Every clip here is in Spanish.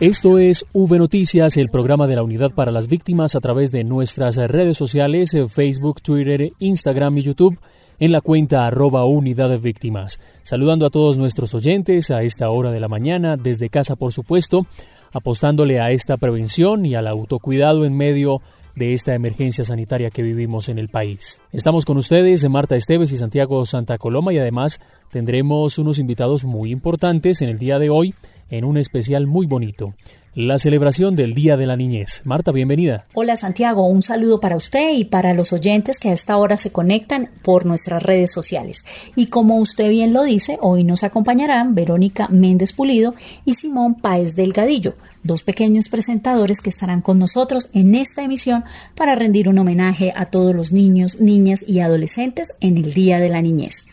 Esto es V Noticias, el programa de la Unidad para las Víctimas a través de nuestras redes sociales, eh, Facebook, Twitter, Instagram y YouTube, en la cuenta arroba Unidad de Víctimas. Saludando a todos nuestros oyentes a esta hora de la mañana, desde casa por supuesto, apostándole a esta prevención y al autocuidado en medio de esta emergencia sanitaria que vivimos en el país. Estamos con ustedes, Marta Esteves y Santiago Santa Coloma, y además tendremos unos invitados muy importantes en el día de hoy en un especial muy bonito. La celebración del Día de la Niñez. Marta, bienvenida. Hola Santiago, un saludo para usted y para los oyentes que a esta hora se conectan por nuestras redes sociales. Y como usted bien lo dice, hoy nos acompañarán Verónica Méndez Pulido y Simón Páez Delgadillo, dos pequeños presentadores que estarán con nosotros en esta emisión para rendir un homenaje a todos los niños, niñas y adolescentes en el Día de la Niñez.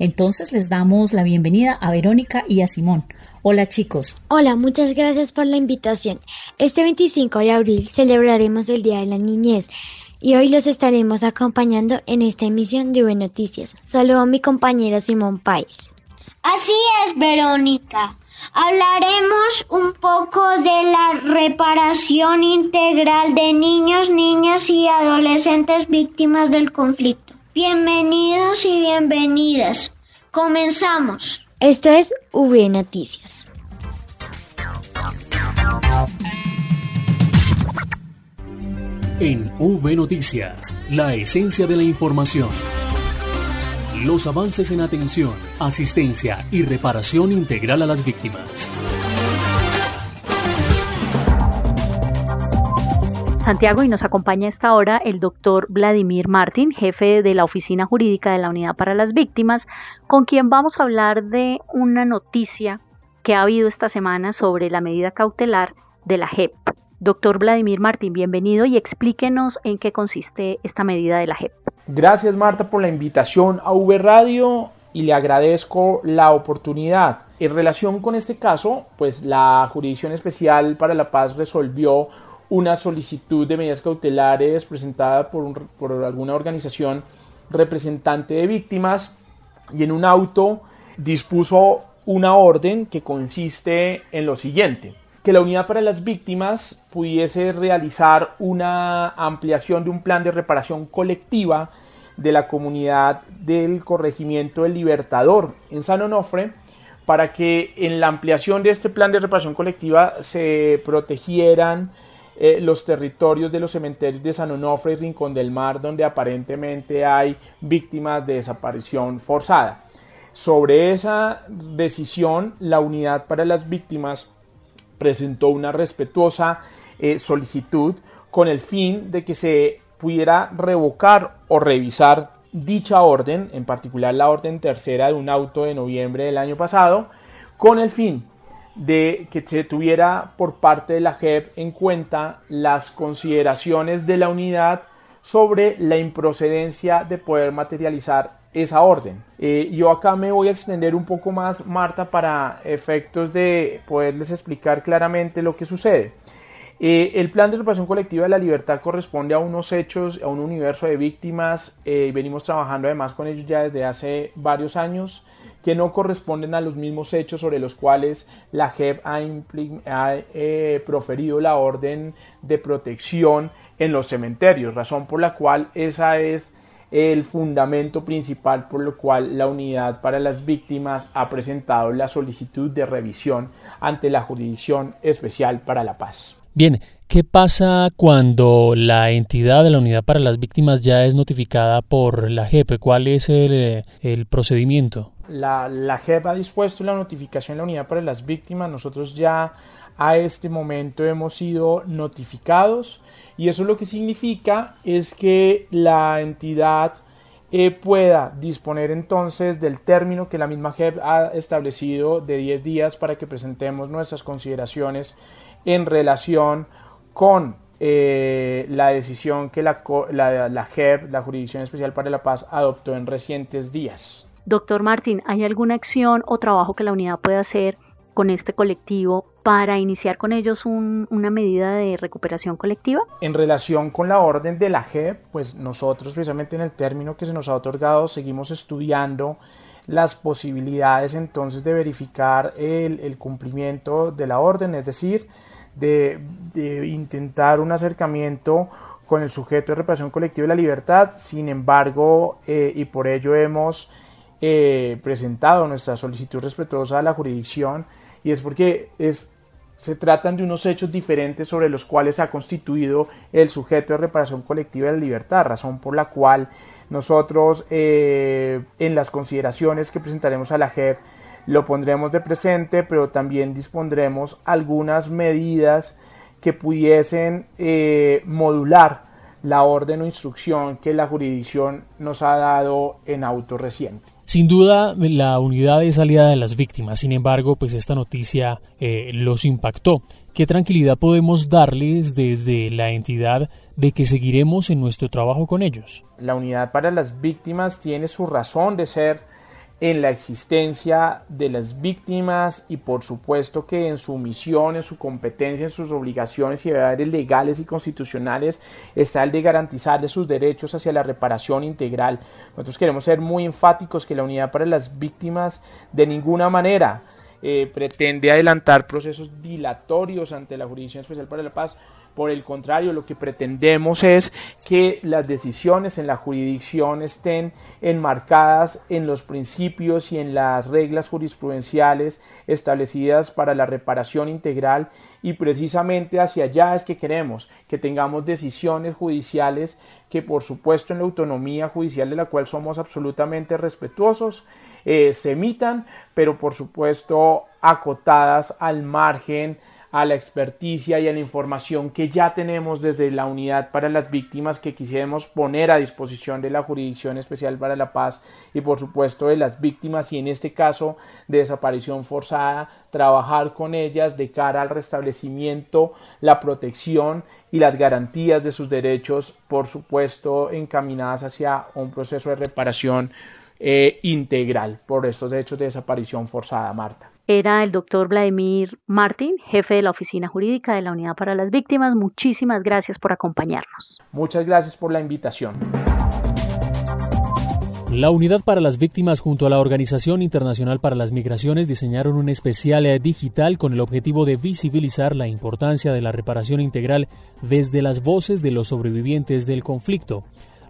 Entonces les damos la bienvenida a Verónica y a Simón. Hola chicos. Hola, muchas gracias por la invitación. Este 25 de abril celebraremos el Día de la Niñez y hoy los estaremos acompañando en esta emisión de V Noticias. Saludo a mi compañero Simón Páez. Así es, Verónica. Hablaremos un poco de la reparación integral de niños, niñas y adolescentes víctimas del conflicto. Bienvenidos y bienvenidas. Comenzamos. Esto es V Noticias. En V Noticias, la esencia de la información. Los avances en atención, asistencia y reparación integral a las víctimas. Santiago y nos acompaña esta hora el doctor Vladimir Martín, jefe de la Oficina Jurídica de la Unidad para las Víctimas, con quien vamos a hablar de una noticia que ha habido esta semana sobre la medida cautelar de la JEP. Doctor Vladimir Martín, bienvenido y explíquenos en qué consiste esta medida de la JEP. Gracias Marta por la invitación a V Radio y le agradezco la oportunidad. En relación con este caso, pues la Jurisdicción Especial para la Paz resolvió una solicitud de medidas cautelares presentada por, por alguna organización representante de víctimas y en un auto dispuso una orden que consiste en lo siguiente que la unidad para las víctimas pudiese realizar una ampliación de un plan de reparación colectiva de la comunidad del corregimiento del Libertador en San Onofre para que en la ampliación de este plan de reparación colectiva se protegieran eh, los territorios de los cementerios de San Onofre y Rincón del Mar donde aparentemente hay víctimas de desaparición forzada. Sobre esa decisión, la unidad para las víctimas presentó una respetuosa eh, solicitud con el fin de que se pudiera revocar o revisar dicha orden, en particular la orden tercera de un auto de noviembre del año pasado, con el fin de que se tuviera por parte de la JEP en cuenta las consideraciones de la unidad sobre la improcedencia de poder materializar esa orden. Eh, yo acá me voy a extender un poco más, Marta, para efectos de poderles explicar claramente lo que sucede. Eh, el plan de reparación colectiva de la libertad corresponde a unos hechos, a un universo de víctimas, eh, venimos trabajando además con ellos ya desde hace varios años, que no corresponden a los mismos hechos sobre los cuales la JEP ha, ha proferido la orden de protección en los cementerios, razón por la cual esa es el fundamento principal por lo cual la unidad para las víctimas ha presentado la solicitud de revisión ante la Jurisdicción Especial para la Paz. Bien, ¿qué pasa cuando la entidad de la unidad para las víctimas ya es notificada por la JEP? ¿Cuál es el, el procedimiento? La, JEP ha dispuesto la notificación de la unidad para las víctimas. Nosotros ya a este momento hemos sido notificados y eso lo que significa es que la entidad eh, pueda disponer entonces del término que la misma JEP ha establecido de 10 días para que presentemos nuestras consideraciones en relación con eh, la decisión que la, la, la JEP, la Jurisdicción Especial para la Paz, adoptó en recientes días. Doctor Martín, ¿hay alguna acción o trabajo que la unidad pueda hacer con este colectivo para iniciar con ellos una medida de recuperación colectiva? En relación con la orden de la JEP, pues nosotros precisamente en el término que se nos ha otorgado seguimos estudiando las posibilidades entonces de verificar el, cumplimiento de la orden, es decir, de, intentar un acercamiento con el sujeto de reparación colectiva y la libertad. Sin embargo, eh, y por ello hemos eh, presentado nuestra solicitud respetuosa a la jurisdicción, y es porque es, se tratan de unos hechos diferentes sobre los cuales se ha constituido el sujeto de reparación colectiva de la libertad, razón por la cual nosotros eh, en las consideraciones que presentaremos a la JEP lo pondremos de presente, pero también dispondremos algunas medidas que pudiesen eh, modular la orden o instrucción que la jurisdicción nos ha dado en auto reciente. Sin duda, la unidad es aliada de las víctimas, sin embargo, pues esta noticia eh, los impactó. ¿Qué tranquilidad podemos darles desde la entidad de que seguiremos en nuestro trabajo con ellos? La unidad para las víctimas tiene su razón de ser en la existencia de las víctimas y por supuesto que en su misión, en su competencia, en sus obligaciones y deberes legales y constitucionales está el de garantizarles sus derechos hacia la reparación integral. Nosotros queremos ser muy enfáticos que la unidad para las víctimas de ninguna manera eh, pretende adelantar procesos dilatorios ante la Jurisdicción Especial para la Paz por el contrario, lo que pretendemos es que las decisiones en la jurisdicción estén enmarcadas en los principios y en las reglas jurisprudenciales establecidas para la reparación integral. Y precisamente hacia allá es que queremos que tengamos decisiones judiciales que por supuesto en la autonomía judicial de la cual somos absolutamente respetuosos eh, se emitan, pero por supuesto acotadas al margen a la experticia y a la información que ya tenemos desde la unidad para las víctimas que quisiéramos poner a disposición de la Jurisdicción Especial para la Paz y por supuesto de las víctimas y en este caso de desaparición forzada, trabajar con ellas de cara al restablecimiento, la protección y las garantías de sus derechos, por supuesto encaminadas hacia un proceso de reparación eh, integral por estos hechos de desaparición forzada, Marta era el doctor Vladimir Martín, jefe de la Oficina Jurídica de la Unidad para las Víctimas. Muchísimas gracias por acompañarnos. Muchas gracias por la invitación. La Unidad para las Víctimas junto a la Organización Internacional para las Migraciones diseñaron un especial digital con el objetivo de visibilizar la importancia de la reparación integral desde las voces de los sobrevivientes del conflicto.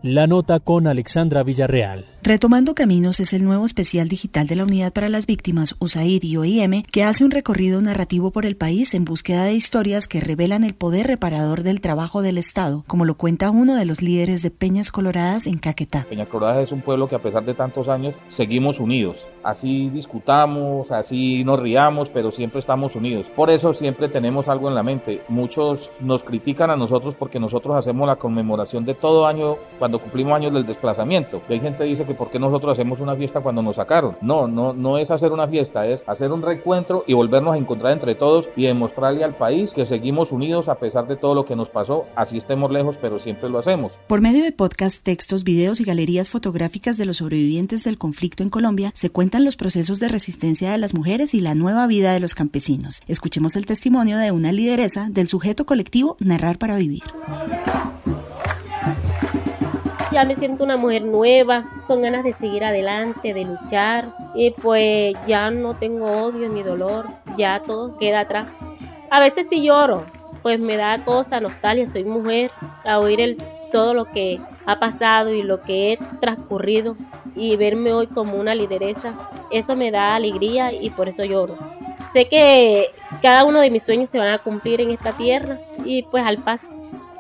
La nota con Alexandra Villarreal. Retomando Caminos es el nuevo especial digital de la Unidad para las Víctimas USAID y OIM que hace un recorrido narrativo por el país en búsqueda de historias que revelan el poder reparador del trabajo del Estado, como lo cuenta uno de los líderes de Peñas Coloradas en Caquetá. Peñas Coloradas es un pueblo que a pesar de tantos años seguimos unidos. Así discutamos, así nos riamos, pero siempre estamos unidos. Por eso siempre tenemos algo en la mente. Muchos nos critican a nosotros porque nosotros hacemos la conmemoración de todo año cuando cumplimos años del desplazamiento. Y hay gente que dice que por qué nosotros hacemos una fiesta cuando nos sacaron. No, no, no es hacer una fiesta, es hacer un reencuentro y volvernos a encontrar entre todos y demostrarle al país que seguimos unidos a pesar de todo lo que nos pasó. Así estemos lejos, pero siempre lo hacemos. Por medio de podcast, textos, videos y galerías fotográficas de los sobrevivientes del conflicto en Colombia, se cuentan los procesos de resistencia de las mujeres y la nueva vida de los campesinos. Escuchemos el testimonio de una lideresa del sujeto colectivo Narrar para Vivir ya me siento una mujer nueva, con ganas de seguir adelante, de luchar y pues ya no tengo odio ni dolor, ya todo queda atrás. A veces sí lloro, pues me da cosa, nostalgia, soy mujer, a oír el, todo lo que ha pasado y lo que he transcurrido y verme hoy como una lideresa, eso me da alegría y por eso lloro. Sé que cada uno de mis sueños se van a cumplir en esta tierra y pues al paso,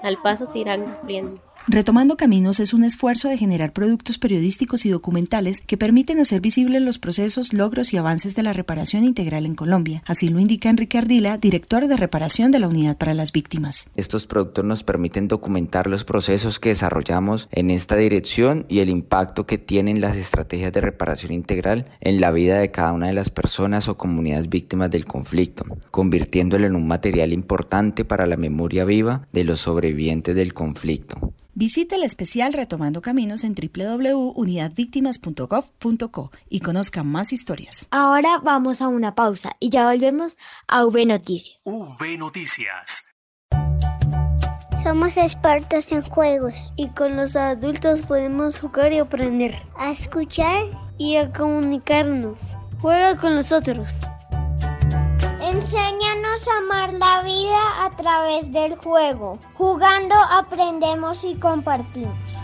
al paso se irán cumpliendo. Retomando Caminos es un esfuerzo de generar productos periodísticos y documentales que permiten hacer visibles los procesos, logros y avances de la reparación integral en Colombia. Así lo indica Enrique Ardila, director de reparación de la Unidad para las Víctimas. Estos productos nos permiten documentar los procesos que desarrollamos en esta dirección y el impacto que tienen las estrategias de reparación integral en la vida de cada una de las personas o comunidades víctimas del conflicto, convirtiéndolo en un material importante para la memoria viva de los sobrevivientes del conflicto. Visite el especial Retomando Caminos en www.unidadvictimas.gov.co y conozca más historias. Ahora vamos a una pausa y ya volvemos a V Noticias. V Noticias. Somos expertos en juegos y con los adultos podemos jugar y aprender, a escuchar y a comunicarnos. Juega con nosotros. Enséñanos a amar la vida a través del juego. Jugando aprendemos y compartimos.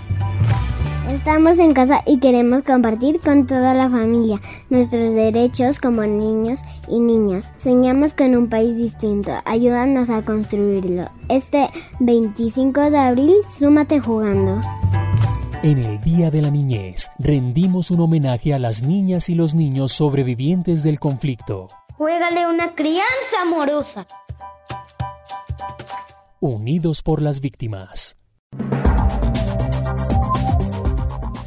Estamos en casa y queremos compartir con toda la familia nuestros derechos como niños y niñas. Soñamos con un país distinto. Ayúdanos a construirlo. Este 25 de abril, súmate jugando. En el Día de la Niñez, rendimos un homenaje a las niñas y los niños sobrevivientes del conflicto. Juégale una crianza amorosa. Unidos por las víctimas.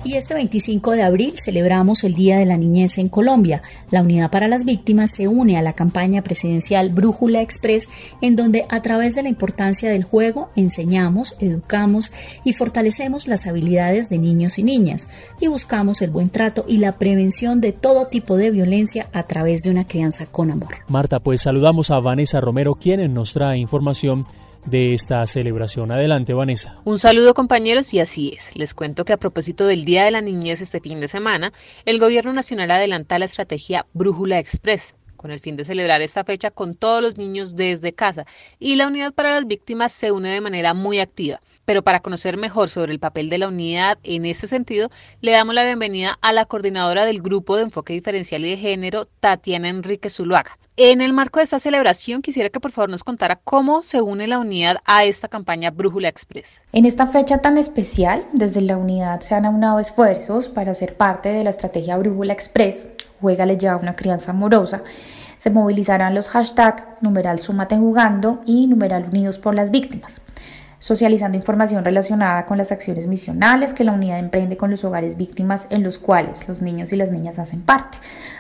Y este 25 de abril celebramos el Día de la Niñez en Colombia. La Unidad para las Víctimas se une a la campaña presidencial Brújula Express, en donde a través de la importancia del juego enseñamos, educamos y fortalecemos las habilidades de niños y niñas y buscamos el buen trato y la prevención de todo tipo de violencia a través de una crianza con amor. Marta, pues saludamos a Vanessa Romero, quien nos trae información de esta celebración. Adelante, Vanessa. Un saludo compañeros y así es. Les cuento que a propósito del Día de la Niñez este fin de semana, el Gobierno Nacional adelanta la estrategia Brújula Express con el fin de celebrar esta fecha con todos los niños desde casa y la Unidad para las Víctimas se une de manera muy activa. Pero para conocer mejor sobre el papel de la unidad en este sentido, le damos la bienvenida a la coordinadora del Grupo de Enfoque Diferencial y de Género, Tatiana Enrique Zuluaga. En el marco de esta celebración, quisiera que por favor nos contara cómo se une la unidad a esta campaña Brújula Express. En esta fecha tan especial, desde la unidad se han aunado esfuerzos para ser parte de la estrategia Brújula Express, Juégale ya una crianza amorosa. Se movilizarán los hashtags numeral Súmate Jugando y numeral Unidos por las Víctimas socializando información relacionada con las acciones misionales que la unidad emprende con los hogares víctimas en los cuales los niños y las niñas hacen parte.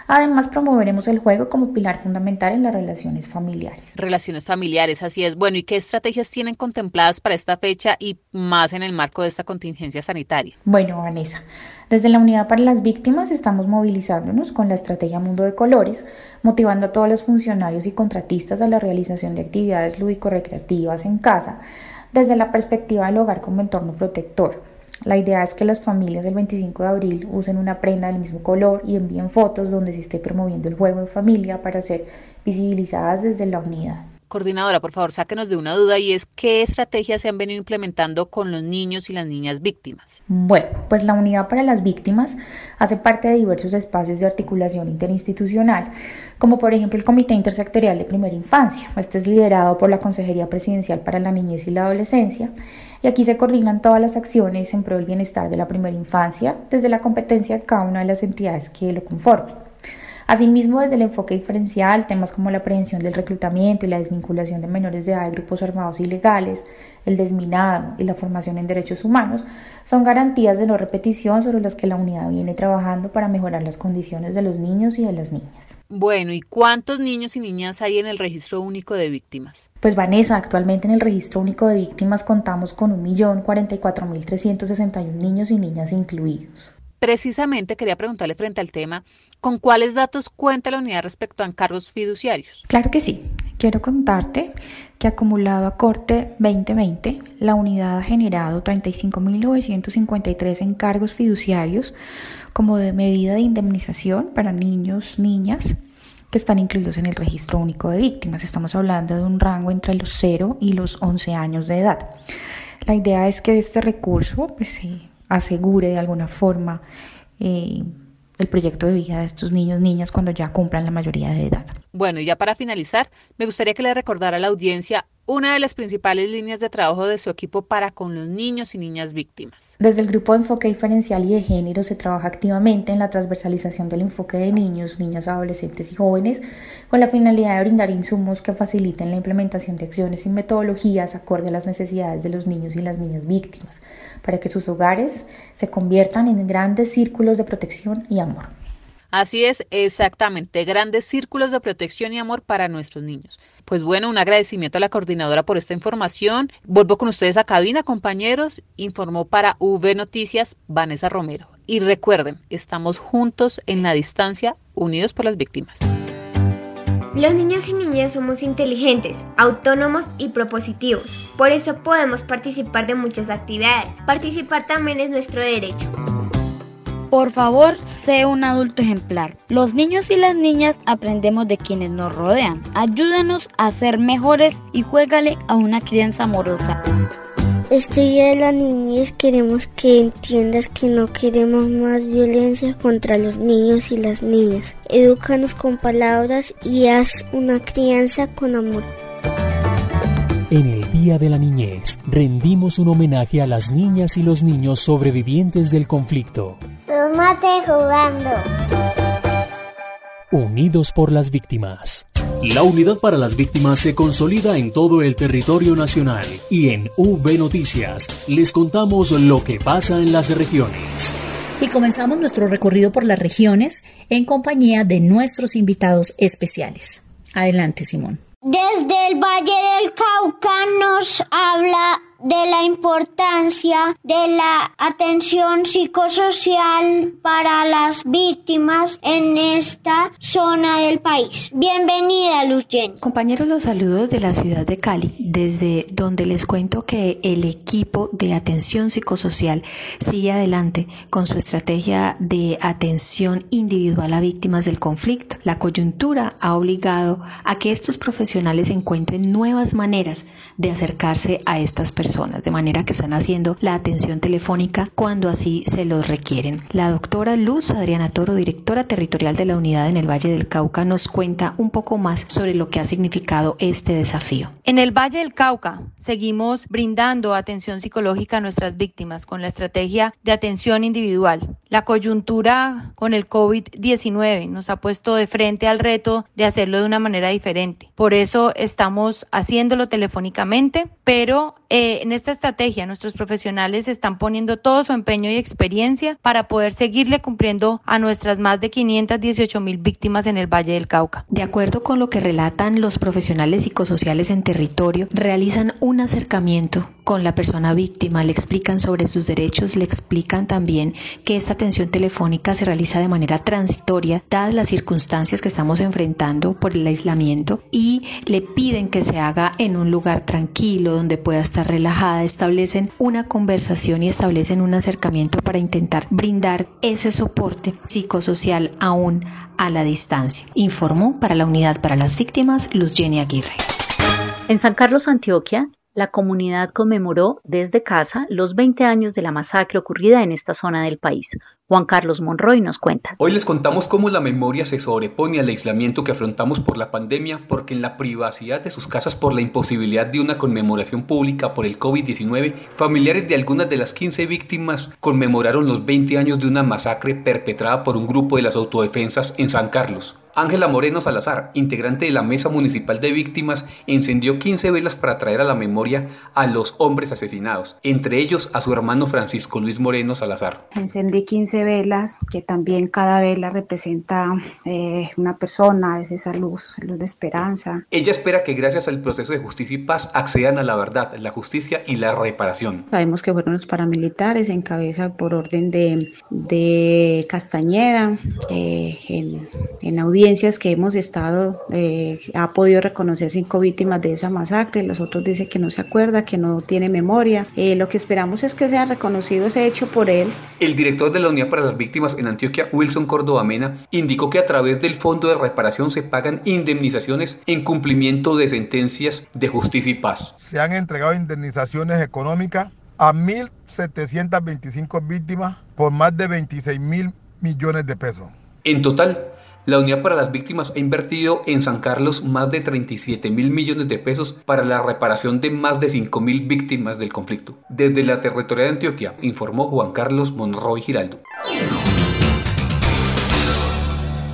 Además, promoveremos el juego como pilar fundamental en las relaciones familiares. Relaciones familiares, así es. Bueno, ¿y qué estrategias tienen contempladas para esta fecha y más en el marco de esta contingencia sanitaria? Bueno, Vanessa, desde la Unidad para las Víctimas estamos movilizándonos con la estrategia Mundo de Colores, motivando a todos los funcionarios y contratistas a la realización de actividades lúdico-recreativas en casa desde la perspectiva del hogar como entorno protector. La idea es que las familias el 25 de abril usen una prenda del mismo color y envíen fotos donde se esté promoviendo el juego en familia para ser visibilizadas desde la unidad. Coordinadora, por favor, sáquenos de una duda y es qué estrategias se han venido implementando con los niños y las niñas víctimas. Bueno, pues la Unidad para las Víctimas hace parte de diversos espacios de articulación interinstitucional, como por ejemplo el Comité Intersectorial de Primera Infancia. Este es liderado por la Consejería Presidencial para la Niñez y la Adolescencia y aquí se coordinan todas las acciones en pro del bienestar de la primera infancia desde la competencia de cada una de las entidades que lo conformen. Asimismo, desde el enfoque diferencial, temas como la prevención del reclutamiento y la desvinculación de menores de edad de grupos armados ilegales, el desminado y la formación en derechos humanos son garantías de no repetición sobre las que la unidad viene trabajando para mejorar las condiciones de los niños y de las niñas. Bueno, ¿y cuántos niños y niñas hay en el registro único de víctimas? Pues Vanessa, actualmente en el registro único de víctimas contamos con 1.044.361 niños y niñas incluidos precisamente quería preguntarle frente al tema, ¿con cuáles datos cuenta la unidad respecto a encargos fiduciarios? Claro que sí. Quiero contarte que acumulado a corte 2020, la unidad ha generado 35.953 encargos fiduciarios como medida de indemnización para niños, niñas que están incluidos en el registro único de víctimas. Estamos hablando de un rango entre los 0 y los 11 años de edad. La idea es que este recurso pues, sí, asegure de alguna forma eh, el proyecto de vida de estos niños, niñas cuando ya cumplan la mayoría de edad. Bueno, y ya para finalizar, me gustaría que le recordara a la audiencia una de las principales líneas de trabajo de su equipo para con los niños y niñas víctimas. Desde el grupo de enfoque diferencial y de género se trabaja activamente en la transversalización del enfoque de niños, niñas, adolescentes y jóvenes con la finalidad de brindar insumos que faciliten la implementación de acciones y metodologías acorde a las necesidades de los niños y las niñas víctimas, para que sus hogares se conviertan en grandes círculos de protección y amor. Así es, exactamente, grandes círculos de protección y amor para nuestros niños. Pues bueno, un agradecimiento a la coordinadora por esta información. Vuelvo con ustedes a cabina, compañeros. Informó para V Noticias Vanessa Romero. Y recuerden, estamos juntos en la distancia, unidos por las víctimas. Los niños y niñas somos inteligentes, autónomos y propositivos. Por eso podemos participar de muchas actividades. Participar también es nuestro derecho. Por favor, sé un adulto ejemplar. Los niños y las niñas aprendemos de quienes nos rodean. Ayúdanos a ser mejores y juégale a una crianza amorosa. Este día de la niñez queremos que entiendas que no queremos más violencia contra los niños y las niñas. Edúcanos con palabras y haz una crianza con amor. En el Día de la Niñez, rendimos un homenaje a las niñas y los niños sobrevivientes del conflicto. Sumate jugando. Unidos por las víctimas. La Unidad para las Víctimas se consolida en todo el territorio nacional y en V Noticias les contamos lo que pasa en las regiones. Y comenzamos nuestro recorrido por las regiones en compañía de nuestros invitados especiales. Adelante, Simón. Desde el Valle del Cauca nos habla de la importancia de la atención psicosocial para las víctimas en esta zona del país. Bienvenida, Luz Compañeros, los saludos de la ciudad de Cali, desde donde les cuento que el equipo de atención psicosocial sigue adelante con su estrategia de atención individual a víctimas del conflicto. La coyuntura ha obligado a que estos profesionales encuentren nuevas maneras de acercarse a estas personas de manera que están haciendo la atención telefónica cuando así se los requieren. La doctora Luz Adriana Toro, directora territorial de la unidad en el Valle del Cauca, nos cuenta un poco más sobre lo que ha significado este desafío. En el Valle del Cauca seguimos brindando atención psicológica a nuestras víctimas con la estrategia de atención individual. La coyuntura con el COVID-19 nos ha puesto de frente al reto de hacerlo de una manera diferente. Por eso estamos haciéndolo telefónicamente, pero eh, en esta estrategia nuestros profesionales están poniendo todo su empeño y experiencia para poder seguirle cumpliendo a nuestras más de 518 mil víctimas en el Valle del Cauca. De acuerdo con lo que relatan los profesionales psicosociales en territorio, realizan un acercamiento con la persona víctima, le explican sobre sus derechos, le explican también que esta atención telefónica se realiza de manera transitoria, dadas las circunstancias que estamos enfrentando por el aislamiento, y le piden que se haga en un lugar tranquilo, donde pueda estar relajada, establecen una conversación y establecen un acercamiento para intentar brindar ese soporte psicosocial aún a la distancia. Informó para la Unidad para las Víctimas Luz Jenny Aguirre. En San Carlos, Antioquia, la comunidad conmemoró desde casa los 20 años de la masacre ocurrida en esta zona del país. Juan Carlos Monroy nos cuenta. Hoy les contamos cómo la memoria se sobrepone al aislamiento que afrontamos por la pandemia, porque en la privacidad de sus casas por la imposibilidad de una conmemoración pública por el COVID-19, familiares de algunas de las 15 víctimas conmemoraron los 20 años de una masacre perpetrada por un grupo de las autodefensas en San Carlos. Ángela Moreno Salazar, integrante de la Mesa Municipal de Víctimas, encendió 15 velas para traer a la memoria a los hombres asesinados, entre ellos a su hermano Francisco Luis Moreno Salazar. Encendí 15 velas, que también cada vela representa eh, una persona, es esa luz, luz de esperanza. Ella espera que gracias al proceso de justicia y paz accedan a la verdad, la justicia y la reparación. Sabemos que fueron los paramilitares en cabeza por orden de, de Castañeda, eh, en, en audiencia que hemos estado, eh, ha podido reconocer cinco víctimas de esa masacre, los otros dicen que no se acuerda, que no tiene memoria. Eh, lo que esperamos es que sea reconocido ese hecho por él. El director de la Para las Víctimas en Antioquia, Wilson Córdoba Mena, indicó que a través del Fondo de Reparación se pagan indemnizaciones en cumplimiento de sentencias de justicia y paz. Se han entregado indemnizaciones económicas a 1.725 víctimas por más de 26 mil millones de pesos. En total, La Unidad para las Víctimas ha invertido en San Carlos más de 37 mil millones de pesos para la reparación de más de 5 mil víctimas del conflicto. Desde la territoria de Antioquia, informó Juan Carlos Monroy Giraldo.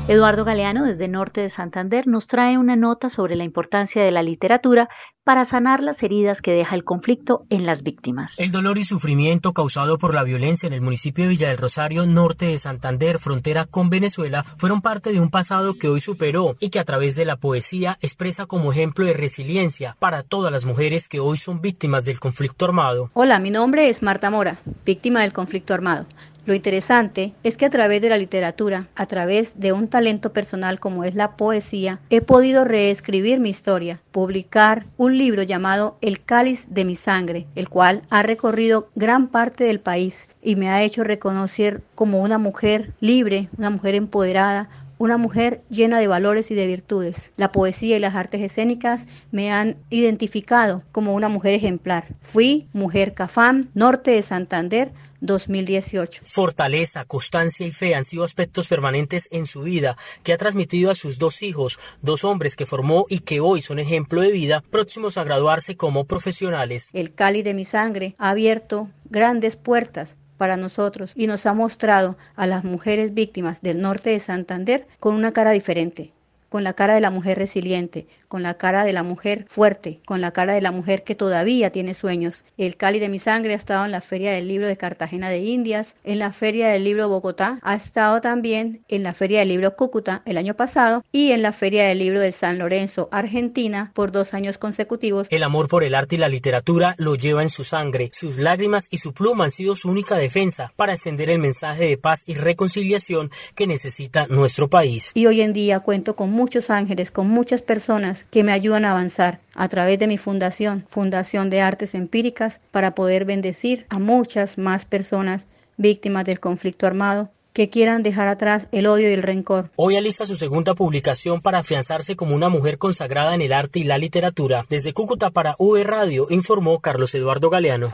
Eduardo Galeano, desde Norte de Santander, nos trae una nota sobre la importancia de la literatura para sanar las heridas que deja el conflicto en las víctimas. El dolor y sufrimiento causado por la violencia en el municipio de Villa del Rosario, norte de Santander, frontera con Venezuela, fueron parte de un pasado que hoy superó y que a través de la poesía expresa como ejemplo de resiliencia para todas las mujeres que hoy son víctimas del conflicto armado. Hola, mi nombre es Marta Mora, víctima del conflicto armado. Lo interesante es que a través de la literatura, a través de un talento personal como es la poesía, he podido reescribir mi historia, publicar un libro llamado El cáliz de mi sangre, el cual ha recorrido gran parte del país y me ha hecho reconocer como una mujer libre, una mujer empoderada, una mujer llena de valores y de virtudes. La poesía y las artes escénicas me han identificado como una mujer ejemplar. Fui mujer Cafam, norte de Santander, 2018. Fortaleza, constancia y fe han sido aspectos permanentes en su vida que ha transmitido a sus dos hijos, dos hombres que formó y que hoy son ejemplo de vida, próximos a graduarse como profesionales. El cáliz de mi sangre ha abierto grandes puertas para nosotros y nos ha mostrado a las mujeres víctimas del norte de Santander con una cara diferente, con la cara de la mujer resiliente, con la cara de la mujer fuerte, con la cara de la mujer que todavía tiene sueños. El Cali de mi sangre ha estado en la Feria del Libro de Cartagena de Indias, en la Feria del Libro Bogotá, ha estado también en la Feria del Libro Cúcuta el año pasado y en la Feria del Libro de San Lorenzo, Argentina, por dos años consecutivos. El amor por el arte y la literatura lo lleva en su sangre. Sus lágrimas y su pluma han sido su única defensa para extender el mensaje de paz y reconciliación que necesita nuestro país. Y hoy en día cuento con muchos ángeles, con muchas personas que me ayudan a avanzar a través de mi fundación, Fundación de Artes Empíricas, para poder bendecir a muchas más personas víctimas del conflicto armado que quieran dejar atrás el odio y el rencor. Hoy alista su segunda publicación para afianzarse como una mujer consagrada en el arte y la literatura. Desde Cúcuta para V Radio informó Carlos Eduardo Galeano.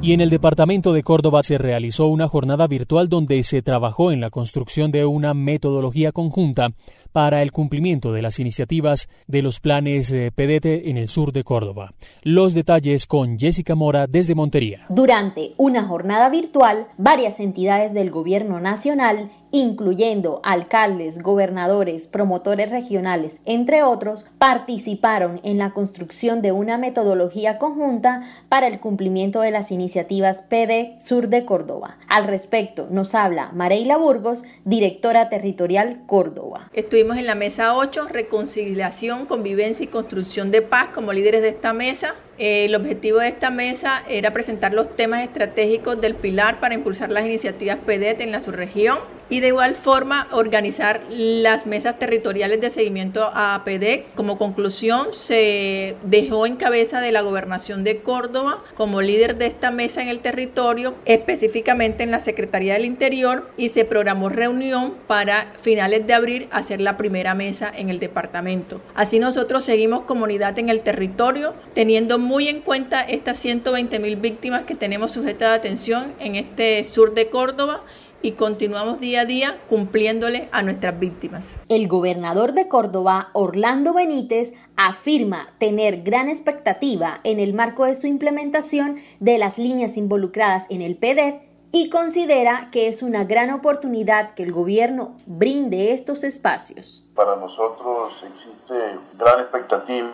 Y en el departamento de Córdoba se realizó una jornada virtual donde se trabajó en la construcción de una metodología conjunta para el cumplimiento de las iniciativas de los planes eh, PDT en el sur de Córdoba. Los detalles con Jessica Mora desde Montería. Durante una jornada virtual, varias entidades del Gobierno Nacional incluyendo alcaldes, gobernadores, promotores regionales, entre otros, participaron en la construcción de una metodología conjunta para el cumplimiento de las iniciativas PD Sur de Córdoba. Al respecto, nos habla Mareila Burgos, directora territorial Córdoba. Estuvimos en la mesa 8, reconciliación, convivencia y construcción de paz como líderes de esta mesa. Eh, el objetivo de esta mesa era presentar los temas estratégicos del pilar para impulsar las iniciativas PDET en la subregión y de igual forma organizar las mesas territoriales de seguimiento a PEDEX. Como conclusión, se dejó en cabeza de la gobernación de Córdoba como líder de esta mesa en el territorio, específicamente en la Secretaría del Interior, y se programó reunión para finales de abril hacer la primera mesa en el departamento. Así nosotros seguimos comunidad en el territorio, teniendo muy en cuenta estas 120 mil víctimas que tenemos sujetas de atención en este sur de Córdoba y continuamos día a día cumpliéndole a nuestras víctimas. El gobernador de Córdoba, Orlando Benítez, afirma tener gran expectativa en el marco de su implementación de las líneas involucradas en el PDEF y considera que es una gran oportunidad que el gobierno brinde estos espacios. Para nosotros existe gran expectativa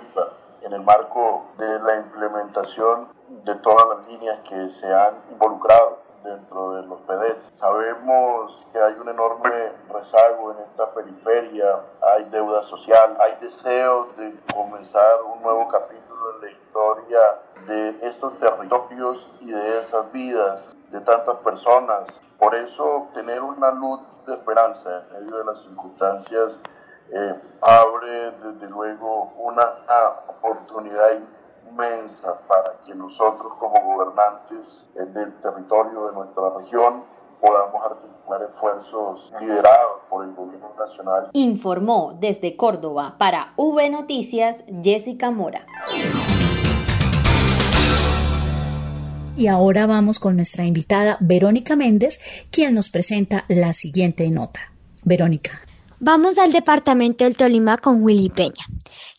en el marco de la implementación de todas las líneas que se han involucrado dentro de los PEDES. Sabemos que hay un enorme rezago en esta periferia, hay deuda social, hay deseos de comenzar un nuevo capítulo en la historia de esos territorios y de esas vidas de tantas personas. Por eso tener una luz de esperanza en medio de las circunstancias eh, abre desde luego una oportunidad inmensa para que nosotros como gobernantes del territorio de nuestra región podamos articular esfuerzos liderados por el gobierno nacional. Informó desde Córdoba para V Noticias Jessica Mora. Y ahora vamos con nuestra invitada Verónica Méndez, quien nos presenta la siguiente nota. Verónica. Vamos al departamento del Tolima con Willy Peña,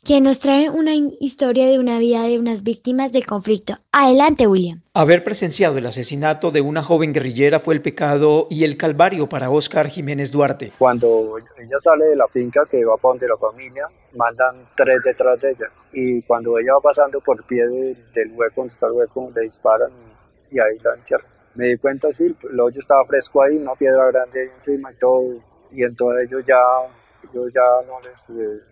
quien nos trae una historia de una vida de unas víctimas del conflicto. Adelante, William. Haber presenciado el asesinato de una joven guerrillera fue el pecado y el calvario para Oscar Jiménez Duarte. Cuando ella sale de la finca que va para donde la familia, mandan tres detrás de ella. Y cuando ella va pasando por pie del hueco, donde está el hueco, le disparan y, ahí la entierran. Me di cuenta, sí, el hoyo estaba fresco ahí, una piedra grande encima y todo y entonces ellos ya, yo ya no les, eh,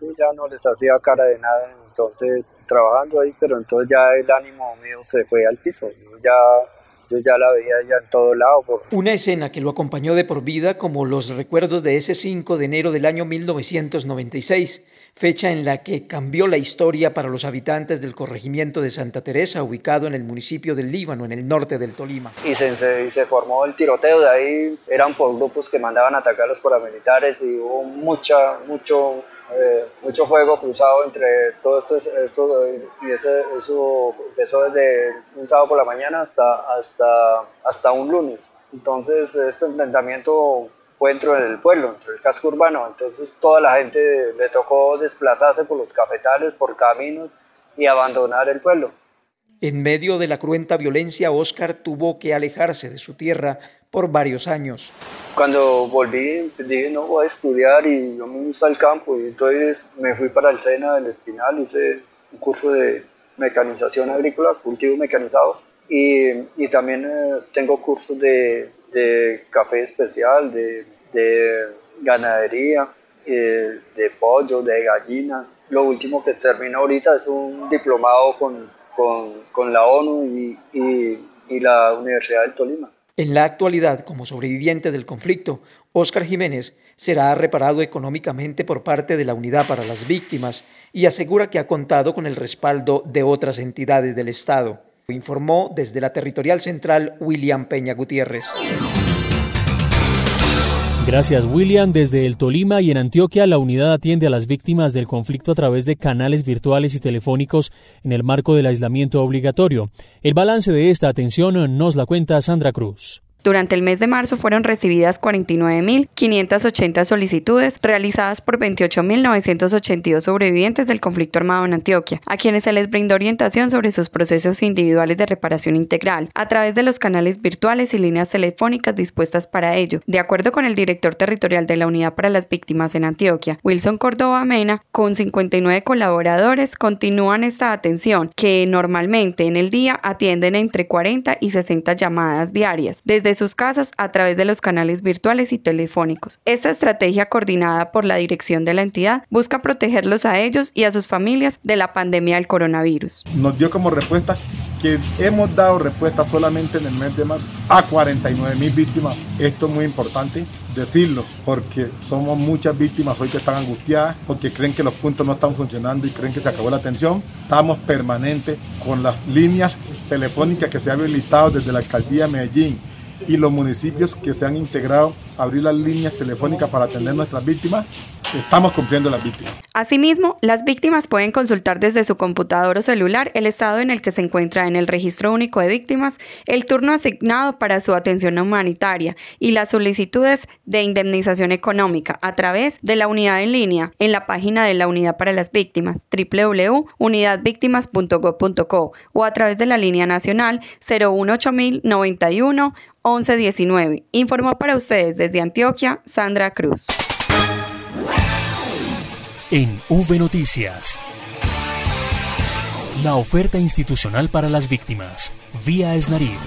yo ya no les hacía cara de nada, entonces trabajando ahí, pero entonces ya el ánimo mío se fue al piso, yo ya yo ya la veía ya en todo lado. Una escena que lo acompañó de por vida como los recuerdos de ese 5 de enero del año 1996, fecha en la que cambió la historia para los habitantes del corregimiento de Santa Teresa, ubicado en el municipio del Líbano, en el norte del Tolima. Y se, se, formó el tiroteo, de ahí eran por grupos que mandaban a atacar a los paramilitares y hubo mucha, mucho eh, mucho fuego cruzado entre todo esto, esto y eso empezó desde un sábado por la mañana hasta, hasta, hasta un lunes. Entonces este enfrentamiento fue dentro del pueblo, entre el casco urbano. Entonces toda la gente le tocó desplazarse por los cafetales, por caminos y abandonar el pueblo. En medio de la cruenta violencia, Oscar tuvo que alejarse de su tierra por varios años. Cuando volví, dije, no, voy a estudiar y yo me gusta el campo. Y entonces me fui para el Sena del Espinal, hice un curso de mecanización agrícola, cultivo mecanizado. Y, y también eh, tengo cursos de, de, café especial, de, de ganadería, eh, de pollo, de gallinas. Lo último que termino ahorita es un diplomado con con, con la ONU y, y, y la Universidad del Tolima. En la actualidad, como sobreviviente del conflicto, Óscar Jiménez será reparado económicamente por parte de la Unidad para las Víctimas y asegura que ha contado con el respaldo de otras entidades del Estado. Informó desde la Territorial Central William Peña Gutiérrez. Gracias, William. Desde el Tolima y en Antioquia, la unidad atiende a las víctimas del conflicto a través de canales virtuales y telefónicos en el marco del aislamiento obligatorio. El balance de esta atención nos la cuenta Sandra Cruz. Durante el mes de marzo fueron recibidas 49.580 solicitudes realizadas por 28.982 sobrevivientes del conflicto armado en Antioquia, a quienes se les brindó orientación sobre sus procesos individuales de reparación integral a través de los canales virtuales y líneas telefónicas dispuestas para ello. De acuerdo con el director territorial de la Unidad para las Víctimas en Antioquia, Wilson Córdoba Mena, con 59 colaboradores continúan esta atención que normalmente en el día atienden entre 40 y 60 llamadas diarias. Sus casas a través de los canales virtuales y telefónicos. Esta estrategia coordinada por la dirección de la entidad busca protegerlos a ellos y a sus familias de la pandemia del coronavirus. Nos dio como respuesta que hemos dado respuesta solamente en el mes de marzo a 49 mil víctimas. Esto es muy importante decirlo, porque somos muchas víctimas hoy que están angustiadas, porque creen que los puntos no están funcionando y creen que se acabó la atención. Estamos permanentes con las líneas telefónicas que se han habilitado desde la alcaldía de Medellín y los municipios que se han integrado abrir las líneas telefónicas para atender nuestras víctimas, estamos cumpliendo las víctimas. Asimismo, las víctimas pueden consultar desde su computador o celular el estado en el que se encuentra en el registro único de víctimas, el turno asignado para su atención humanitaria y las solicitudes de indemnización económica a través de la unidad en línea en la página de la Unidad para las Víctimas www.unidadvictimas.gov.co o a través de la línea nacional 018091 1119. Informó para ustedes desde Antioquia Sandra Cruz. En V Noticias. La oferta institucional para las víctimas, vía Esnarid.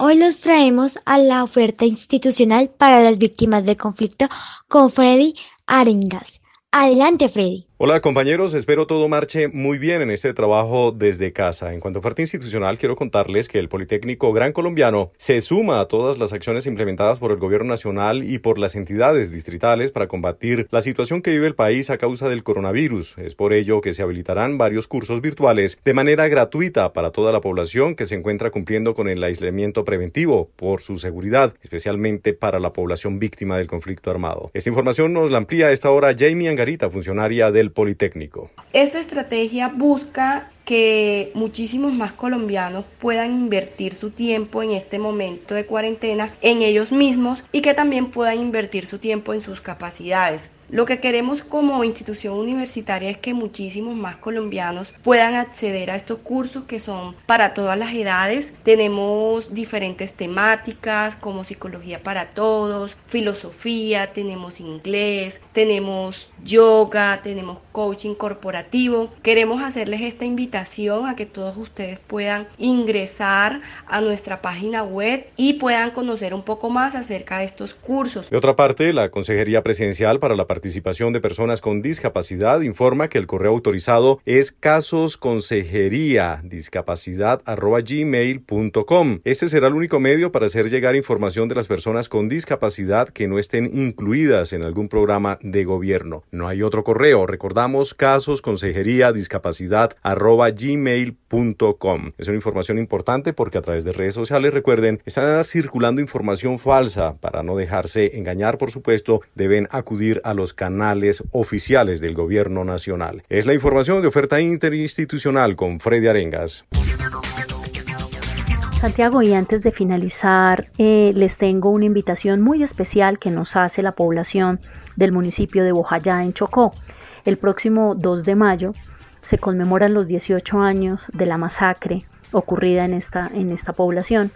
Hoy los traemos a la oferta institucional para las víctimas de conflicto con Freddy Arengas. Adelante, Freddy. Hola compañeros, espero todo marche muy bien en este trabajo desde casa. En cuanto a oferta institucional, quiero contarles que el Politécnico Gran Colombiano se suma a todas las acciones implementadas por el Gobierno Nacional y por las entidades distritales para combatir la situación que vive el país a causa del coronavirus. Es por ello que se habilitarán varios cursos virtuales de manera gratuita para toda la población que se encuentra cumpliendo con el aislamiento preventivo por su seguridad, especialmente para la población víctima del conflicto armado. Esta información nos la amplía a esta hora Jamie Angarita, funcionaria del Politécnico. Esta estrategia busca que muchísimos más colombianos puedan invertir su tiempo en este momento de cuarentena en ellos mismos y que también puedan invertir su tiempo en sus capacidades. Lo que queremos como institución universitaria es que muchísimos más colombianos puedan acceder a estos cursos que son para todas las edades. Tenemos diferentes temáticas como psicología para todos, filosofía, tenemos inglés, tenemos yoga, tenemos coaching corporativo. Queremos hacerles esta invitación a que todos ustedes puedan ingresar a nuestra página web y puedan conocer un poco más acerca de estos cursos. De otra parte, la Consejería Presidencial para la de personas con discapacidad informa que el correo autorizado es casosconsejería.discapacidad.gmail.com. Este será el único medio para hacer llegar información de las personas con discapacidad que no estén incluidas en algún programa de gobierno. No hay otro correo. Recordamos Es una información importante porque a través de redes sociales, recuerden, está circulando información falsa. Para no dejarse engañar, por supuesto, deben acudir a los canales oficiales del gobierno nacional. Es la información de oferta interinstitucional con Freddy Arengas. Santiago, y antes de finalizar, eh, les tengo una invitación muy especial que nos hace la población del municipio de Bojayá, en Chocó. El próximo 2 de mayo se conmemoran los 18 años de la masacre ocurrida en esta, en esta población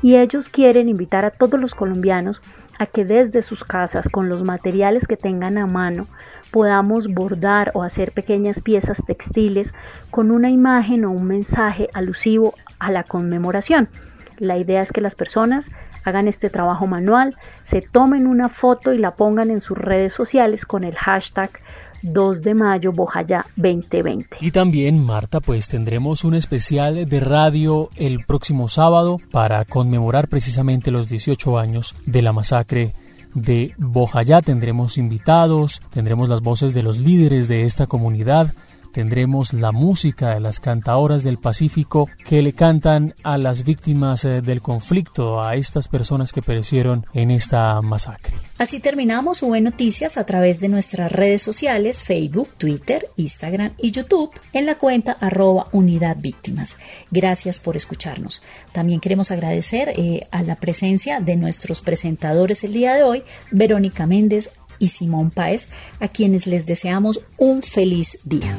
y ellos quieren invitar a todos los colombianos a que desde sus casas, con los materiales que tengan a mano, podamos bordar o hacer pequeñas piezas textiles con una imagen o un mensaje alusivo a la conmemoración. La idea es que las personas hagan este trabajo manual, se tomen una foto y la pongan en sus redes sociales con el hashtag 2 de mayo Bojayá 2020. Y también, Marta, pues tendremos un especial de radio el próximo sábado para conmemorar precisamente los 18 años de la masacre de Bojayá. Tendremos invitados, tendremos las voces de los líderes de esta comunidad, tendremos la música de las cantadoras del Pacífico que le cantan a las víctimas eh, del conflicto, a estas personas que perecieron en esta masacre. Así terminamos UV Noticias a través de nuestras redes sociales, Facebook, Twitter, Instagram y YouTube en la cuenta arroba unidad víctimas. Gracias por escucharnos. También queremos agradecer eh, a la presencia de nuestros presentadores el día de hoy, Verónica Méndez y Simón Páez, a quienes les deseamos un feliz día.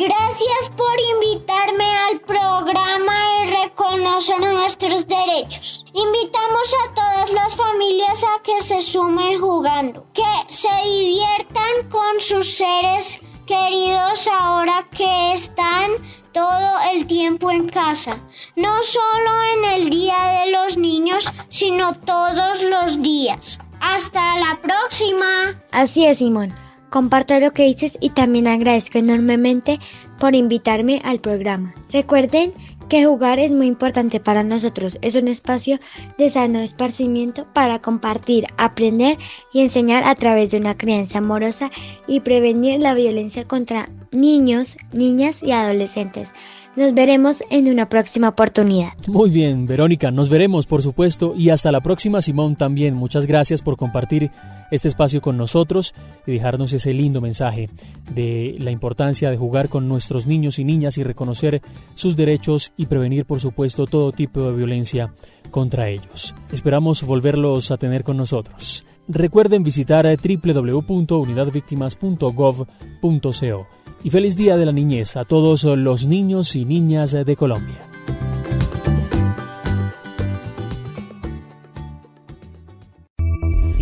Gracias por invitarme al programa y reconocer nuestros derechos. Invitamos a todas las familias a que se sumen jugando, que se diviertan con sus seres queridos ahora que están todo el tiempo en casa, no solo en el Día de los Niños, sino todos los días. Hasta la próxima. Así es, Simón. Comparto lo que dices y también agradezco enormemente por invitarme al programa. Recuerden que jugar es muy importante para nosotros. Es un espacio de sano esparcimiento para compartir, aprender y enseñar a través de una crianza amorosa y prevenir la violencia contra niños, niñas y adolescentes. Nos veremos en una próxima oportunidad. Muy bien, Verónica, nos veremos por supuesto y hasta la próxima, Simón también. Muchas gracias por compartir este espacio con nosotros y dejarnos ese lindo mensaje de la importancia de jugar con nuestros niños y niñas y reconocer sus derechos y prevenir por supuesto todo tipo de violencia contra ellos. Esperamos volverlos a tener con nosotros. Recuerden visitar www.unidadvictimas.gov.co y feliz Día de la Niñez a todos los niños y niñas de Colombia.